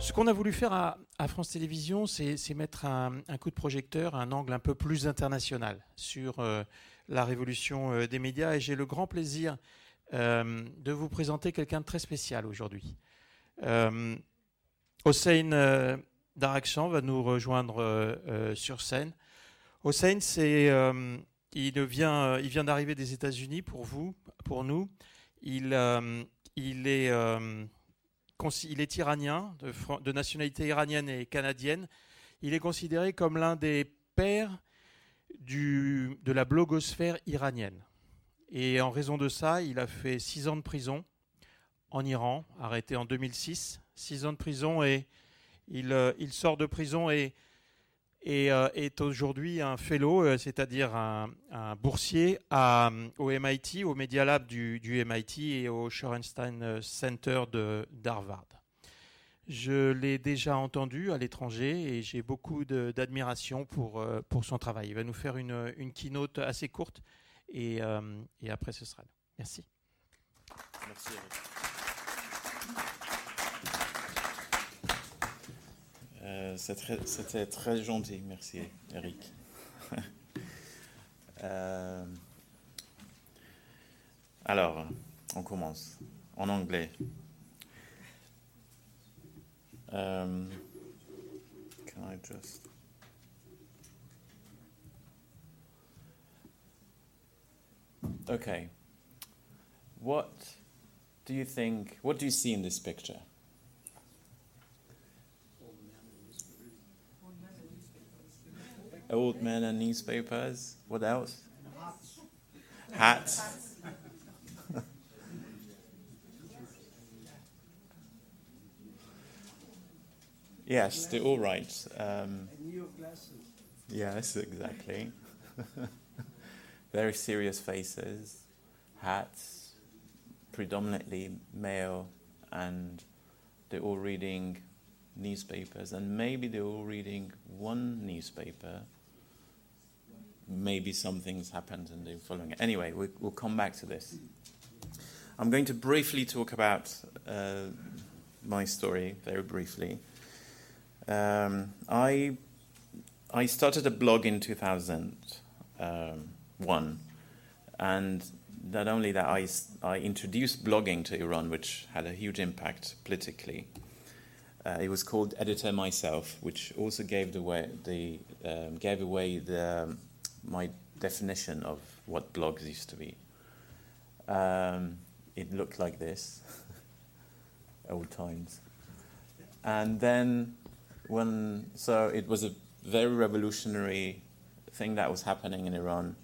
Ce qu'on a voulu faire à, France Télévisions, c'est mettre un, coup de projecteur, un angle un peu plus international sur euh, la révolution euh, des médias. Et j'ai le grand plaisir euh, de vous présenter quelqu'un de très spécial aujourd'hui. Hossein Darakshan va nous rejoindre sur scène. Hossein, il vient, il vient d'arriver des États-Unis pour vous, pour nous. Il, il est il est iranien, de, nationalité iranienne et canadienne. Il est considéré comme l'un des pères de la blogosphère iranienne. Et en raison de ça, il a fait six ans de prison en Iran, arrêté en 2006. Six ans de prison et il, euh, il sort de prison et et euh, est aujourd'hui un fellow, euh, c'est-à-dire un, boursier au MIT, au Media Lab du, MIT et au Shorenstein Center d'Harvard. Je l'ai déjà entendu à l'étranger et j'ai beaucoup d'admiration pour, euh, pour son travail. Il va nous faire une, une keynote assez courte et, et après ce sera. Merci. Merci. Euh, c'était très gentil, merci Eric. Euh, alors, on commence en anglais. Um, can I just. Okay. What do you think? What do you see in this picture? Old men and newspapers. What else? Hats. Yes, they're all right. Um, yes, exactly. Very serious faces, hats, predominantly male, and they're all reading newspapers, and maybe they're all reading one newspaper maybe something's happened and they're following it. Anyway, we, will come back to this. I'm going to briefly talk about uh, my story, very briefly. Um, I I started a blog in 2001, and not only that, I, I introduced blogging to Iran, which had a huge impact politically. Uh, it was called Editor Myself, which also gave the way the um, gave away the um, my definition of what blogs used to be. Um, it looked like this, old times. And then when, so it was a very revolutionary thing that was happening in Iran.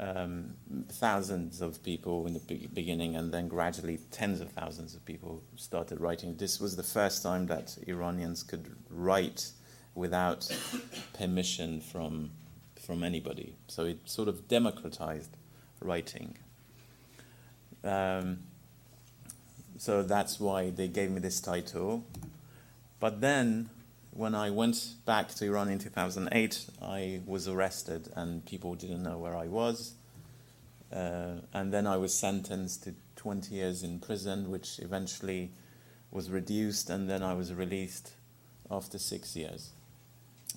Um, thousands of people in the be- beginning, and then gradually tens of thousands of people started writing. This was the first time that Iranians could write without permission from from anybody. So it sort of democratized writing. Um, so that's why they gave me this title. But then, when I went back to Iran in 2008, I was arrested and people didn't know where I was. Uh, and then I was sentenced to 20 years in prison, which eventually was reduced, and then I was released after six years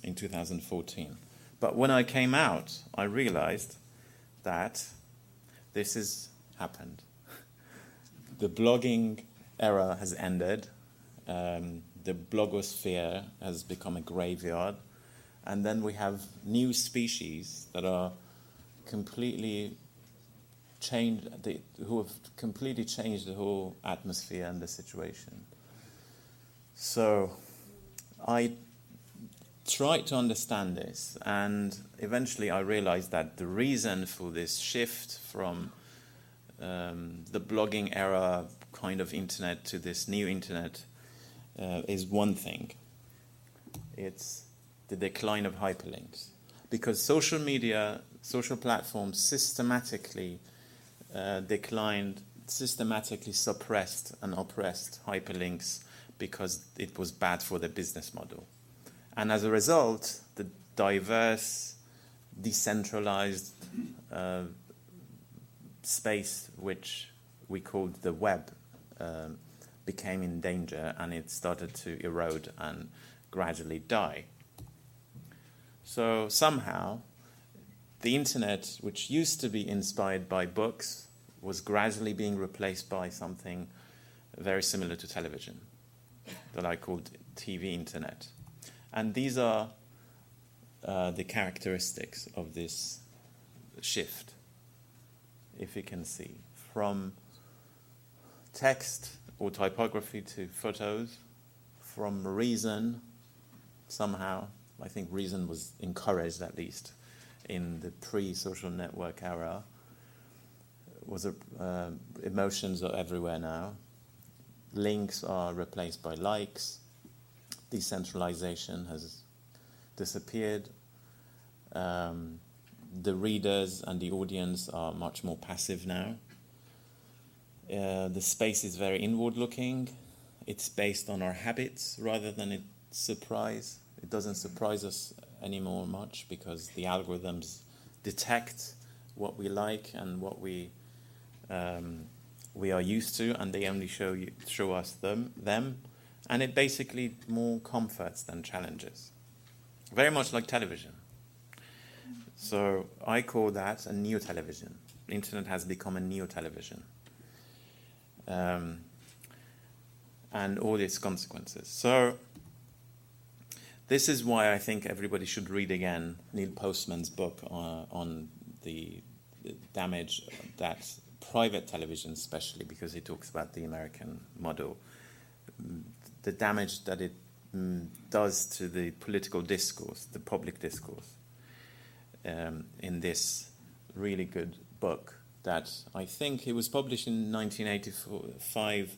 in 2014. But when I came out, I realized that this has happened. the blogging era has ended. Um, the blogosphere has become a graveyard. And then we have new species that are completely changed, who have completely changed the whole atmosphere and the situation. So I tried to understand this, and eventually I realized that the reason for this shift from um, the blogging era kind of internet to this new internet uh, is one thing it's the decline of hyperlinks. Because social media, social platforms systematically uh, declined, systematically suppressed and oppressed hyperlinks because it was bad for the business model. And as a result, the diverse, decentralized uh, space, which we called the web, um, became in danger and it started to erode and gradually die. So somehow, the internet, which used to be inspired by books, was gradually being replaced by something very similar to television that I called TV internet. And these are uh, the characteristics of this shift, if you can see, from text or typography to photos, from reason, somehow, I think reason was encouraged at least in the pre social network era, was a, uh, emotions are everywhere now. Links are replaced by likes. Decentralization has disappeared. Um, the readers and the audience are much more passive now. Uh, the space is very inward looking. It's based on our habits rather than it surprise. It doesn't surprise us anymore much because the algorithms detect what we like and what we um, we are used to, and they only show you, show us them them, and it basically more comforts than challenges. Very much like television. So I call that a neo television. Internet has become a neo television. Um, and all its consequences. So, this is why I think everybody should read again Neil Postman's book uh, on the damage that private television, especially because he talks about the American model, the damage that it mm, does to the political discourse, the public discourse, um, in this really good book that I think it was published in 1985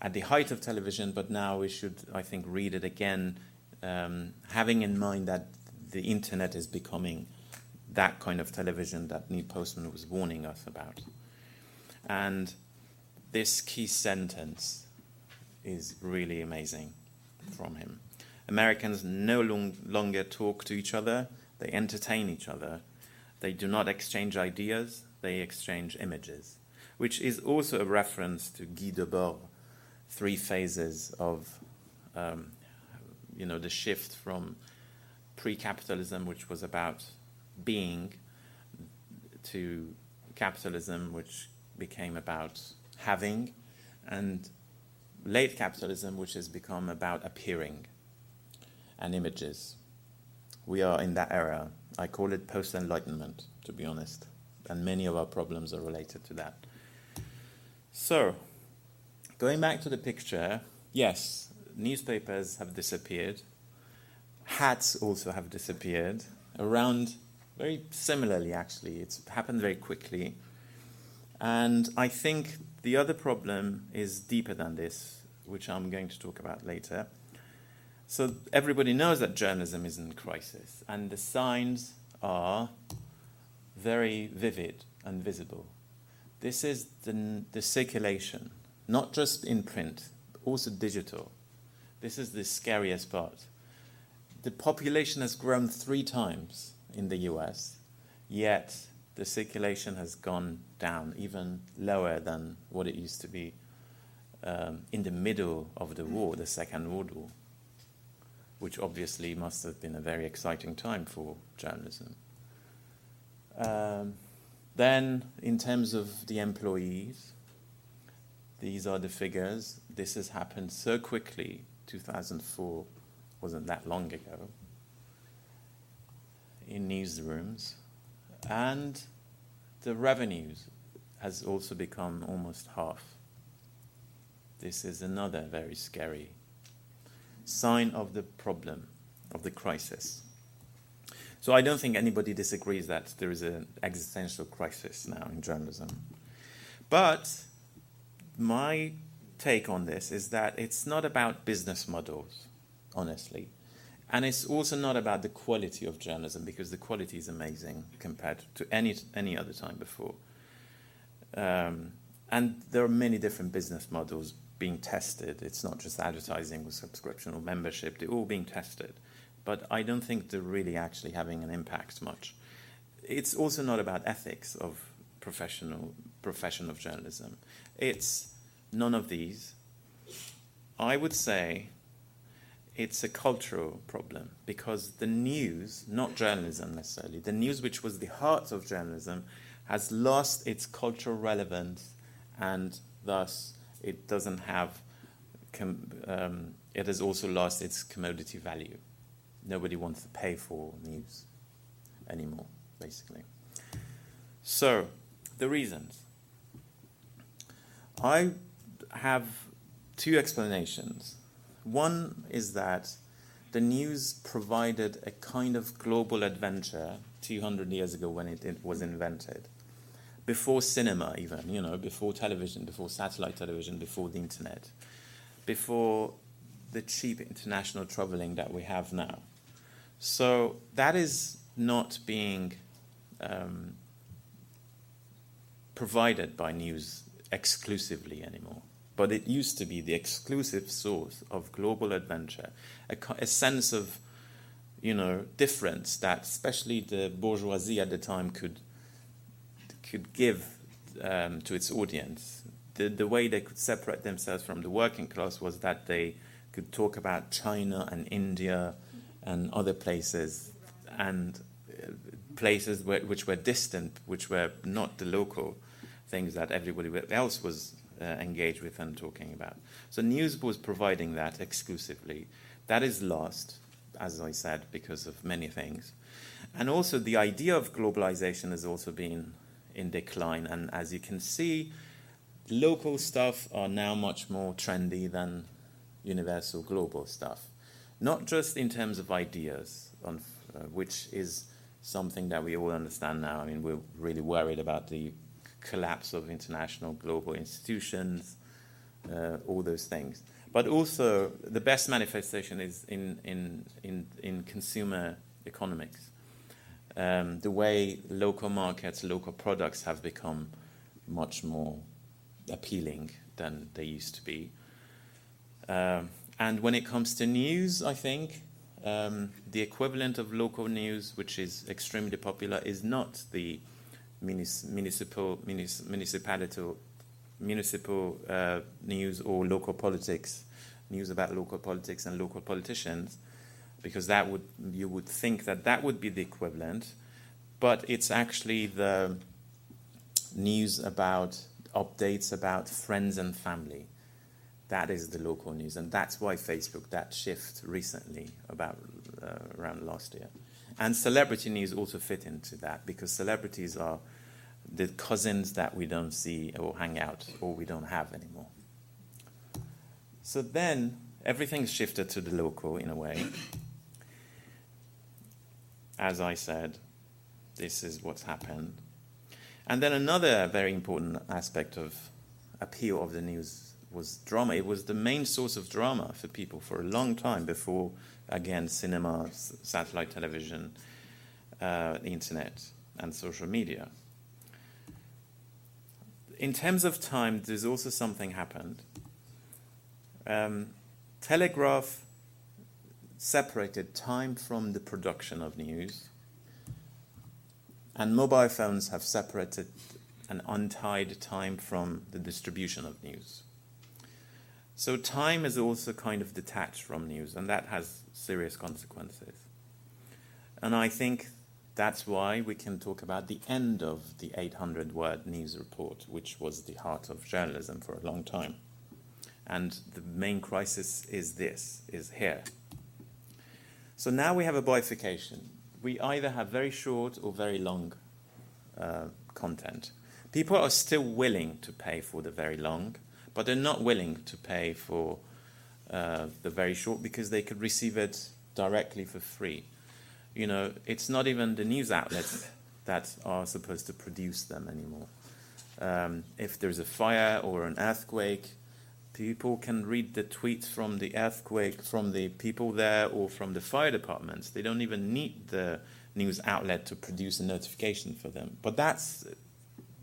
at the height of television, but now we should, I think, read it again, um, having in mind that the internet is becoming that kind of television that Neil Postman was warning us about. And this key sentence is really amazing from him. Americans no long, longer talk to each other, they entertain each other. They do not exchange ideas, they exchange images, which is also a reference to Guy Debord, three phases of um, you know, the shift from pre-capitalism, which was about being, to capitalism, which became about having, and late capitalism, which has become about appearing and images. We are in that era. I call it post enlightenment, to be honest, and many of our problems are related to that. So, going back to the picture, yes, newspapers have disappeared, hats also have disappeared, around very similarly, actually. It's happened very quickly. And I think the other problem is deeper than this, which I'm going to talk about later. So everybody knows that journalism is in crisis, and the signs are very vivid and visible. This is the, the circulation, not just in print, but also digital. This is the scariest part. The population has grown three times in the US, yet the circulation has gone down, even lower than what it used to be um, in the middle of the war, the Second World War, which obviously must have been a very exciting time for journalism. Um, then, in terms of the employees, these are the figures. This has happened so quickly. 2004 wasn't that long ago. In newsrooms, and the revenues has also become almost half. This is another very scary sign of the problem, of the crisis. So I don't think anybody disagrees that there is an existential crisis now in journalism. But my take on this is that it's not about business models, honestly. And it's also not about the quality of journalism because the quality is amazing compared to any any other time before. Um, and there are many different business models being tested. It's not just advertising or subscription or membership; they're all being tested. But I don't think they're really actually having an impact much. It's also not about ethics of professional profession of journalism. It's none of these. I would say it's a cultural problem because the news, not journalism necessarily, the news, which was the heart of journalism, has lost its cultural relevance and thus it doesn't have, um, it has also lost its commodity value. Nobody wants to pay for news anymore, basically. So, the reasons. I have two explanations. One is that the news provided a kind of global adventure 200 years ago when it, it, was invented. Before cinema, even, you know, before television, before satellite television, before the internet, before the cheap international traveling that we have now. So that is not being um, provided by news exclusively anymore but it used to be the exclusive source of global adventure, a, a, sense of, you know, difference that especially the bourgeoisie at the time could could give um, to its audience. The, the way they could separate themselves from the working class was that they could talk about China and India and other places and uh, places where, which were distant, which were not the local things that everybody else was uh, engage with and talking about. So news was providing that exclusively. That is lost, as I said, because of many things. And also the idea of globalization has also been in decline. And as you can see, local stuff are now much more trendy than universal global stuff. Not just in terms of ideas, on, uh, which is something that we all understand now. I mean, we're really worried about the collapse of international global institutions, uh, all those things. But also, the best manifestation is in, in, in, in consumer economics. Um, the way local markets, local products have become much more appealing than they used to be. Um, and when it comes to news, I think um, the equivalent of local news, which is extremely popular, is not the municipal municipality municipal uh, news or local politics, news about local politics and local politicians, because that would you would think that that would be the equivalent, but it's actually the news about updates about friends and family. That is the local news, and that's why Facebook that shift recently about uh, around last year. And celebrity news also fit into that because celebrities are the cousins that we don't see or hang out or we don't have anymore. So then everything's shifted to the local in a way. As I said, this is what's happened. And then another very important aspect of appeal of the news was drama. It was the main source of drama for people for a long time before, again, cinema, satellite television, uh, the internet, and social media in terms of time, there's also something happened. Um, Telegraph separated time from the production of news, and mobile phones have separated and untied time from the distribution of news. So time is also kind of detached from news, and that has serious consequences. And I think that's why we can talk about the end of the 800 word news report, which was the heart of journalism for a long time. And the main crisis is this, is here. So now we have a bifurcation. We either have very short or very long uh, content. People are still willing to pay for the very long, but they're not willing to pay for uh, the very short because they could receive it directly for free you know, it's not even the news outlets that are supposed to produce them anymore. Um, if there's a fire or an earthquake, people can read the tweets from the earthquake, from the people there, or from the fire departments. They don't even need the news outlet to produce a notification for them. But that's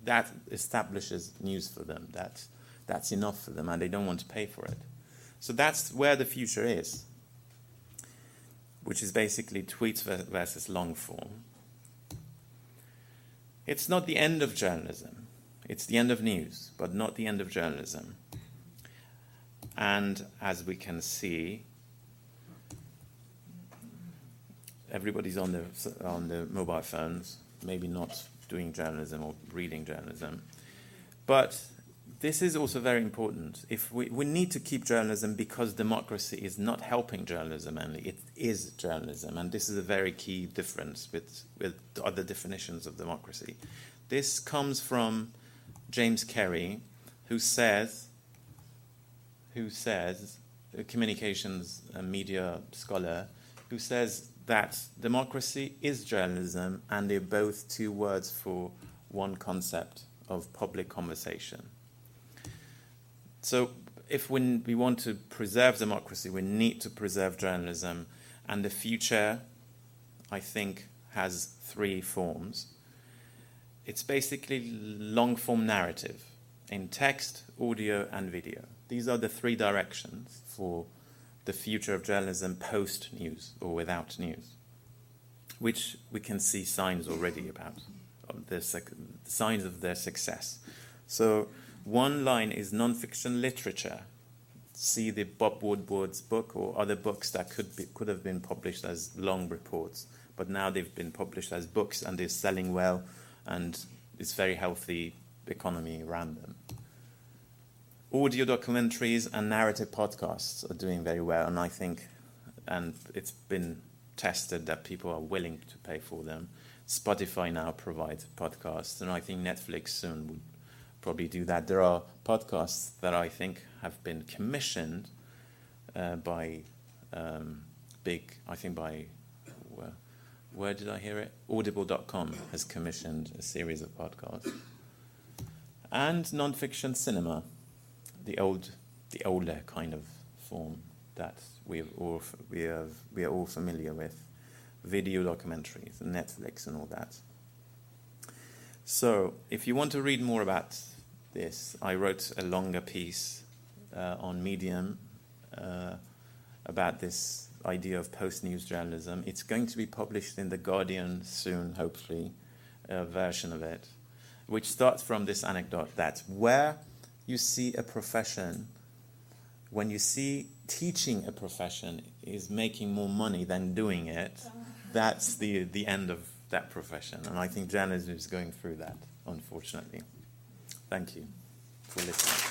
that establishes news for them. That that's enough for them, and they don't want to pay for it. So that's where the future is which is basically tweets versus long form. It's not the end of journalism. It's the end of news, but not the end of journalism. And as we can see, everybody's on the, on the mobile phones, maybe not doing journalism or reading journalism. But this is also very important. If we, we need to keep journalism because democracy is not helping journalism only, it is journalism. And this is a very key difference with, with other definitions of democracy. This comes from James Carey, who says, who says, a communications and media scholar, who says that democracy is journalism and they're both two words for one concept of public conversation. So, if we, we want to preserve democracy, we need to preserve journalism, and the future, I think, has three forms. It's basically long form narrative in text, audio, and video. These are the three directions for the future of journalism post news or without news, which we can see signs already about, the signs of their success. So, one line is nonfiction literature. See the Bob Woodward's book or other books that could be, could have been published as long reports, but now they've been published as books and they're selling well, and it's very healthy economy around them. Audio documentaries and narrative podcasts are doing very well, and I think, and it's been tested that people are willing to pay for them. Spotify now provides podcasts, and I think Netflix soon would probably do that. There are podcasts that I think have been commissioned uh, by um, big, I think by, where, where did I hear it? Audible.com has commissioned a series of podcasts. And nonfiction cinema, the old, the older kind of form that we all, we, have, we are all familiar with, video documentaries and Netflix and all that. So, if you want to read more about this, I wrote a longer piece uh, on Medium uh, about this idea of post news journalism. It's going to be published in The Guardian soon, hopefully, a version of it, which starts from this anecdote that where you see a profession, when you see teaching a profession is making more money than doing it, that's the, the end of that profession. And I think journalism is going through that, unfortunately. Thank you for listening.